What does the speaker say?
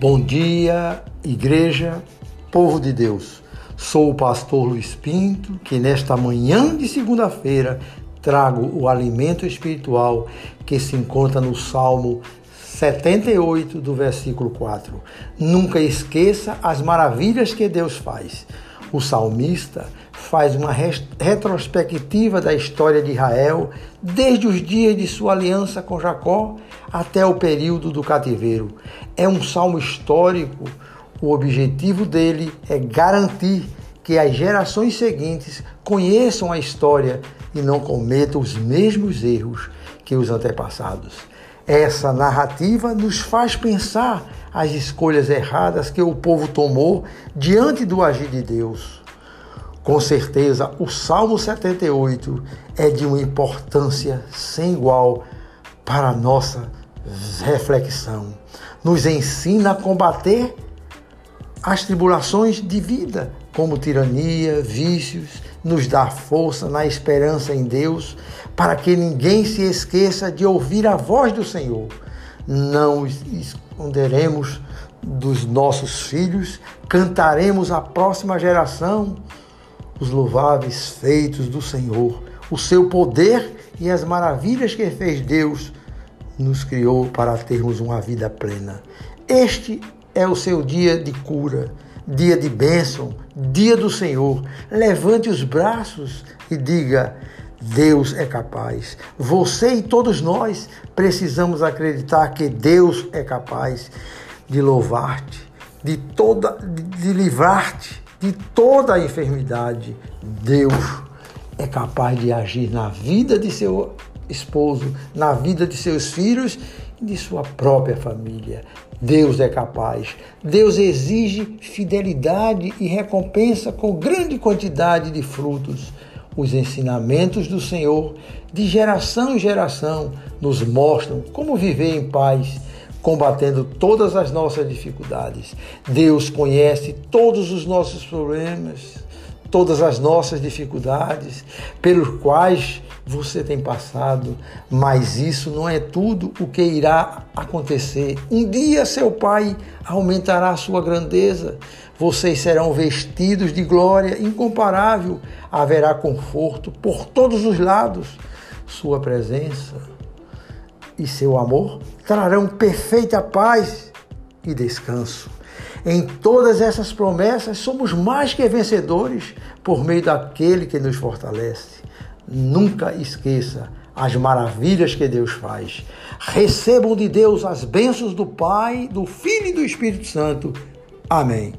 Bom dia, igreja, povo de Deus. Sou o pastor Luiz Pinto, que nesta manhã de segunda-feira trago o alimento espiritual que se encontra no Salmo 78, do versículo 4. Nunca esqueça as maravilhas que Deus faz. O salmista faz uma retrospectiva da história de Israel, desde os dias de sua aliança com Jacó até o período do cativeiro. É um salmo histórico. O objetivo dele é garantir que as gerações seguintes conheçam a história e não cometam os mesmos erros que os antepassados. Essa narrativa nos faz pensar as escolhas erradas que o povo tomou diante do agir de Deus. Com certeza, o Salmo 78 é de uma importância sem igual para a nossa reflexão. Nos ensina a combater as tribulações de vida, como tirania, vícios, nos dá força na esperança em Deus, para que ninguém se esqueça de ouvir a voz do Senhor. Não esconderemos dos nossos filhos, cantaremos à próxima geração os louváveis feitos do Senhor, o seu poder e as maravilhas que fez Deus nos criou para termos uma vida plena. Este é o seu dia de cura, dia de bênção, dia do Senhor. Levante os braços e diga: Deus é capaz. Você e todos nós precisamos acreditar que Deus é capaz de louvar-te, de toda de, livrar-te de toda a enfermidade. Deus é capaz de agir na vida de seu esposo, na vida de seus filhos e de sua própria família. Deus é capaz. Deus exige fidelidade e recompensa com grande quantidade de frutos. Os ensinamentos do Senhor, de geração em geração, nos mostram como viver em paz, combatendo todas as nossas dificuldades. Deus conhece todos os nossos problemas, todas as nossas dificuldades, pelos quais você tem passado, mas isso não é tudo o que irá acontecer. Um dia seu Pai aumentará a sua grandeza, vocês serão vestidos de glória incomparável, haverá conforto por todos os lados. Sua presença e seu amor trarão perfeita paz e descanso. Em todas essas promessas, somos mais que vencedores por meio daquele que nos fortalece. Nunca esqueça as maravilhas que Deus faz. Recebam de Deus as bênçãos do Pai, do Filho e do Espírito Santo. Amém.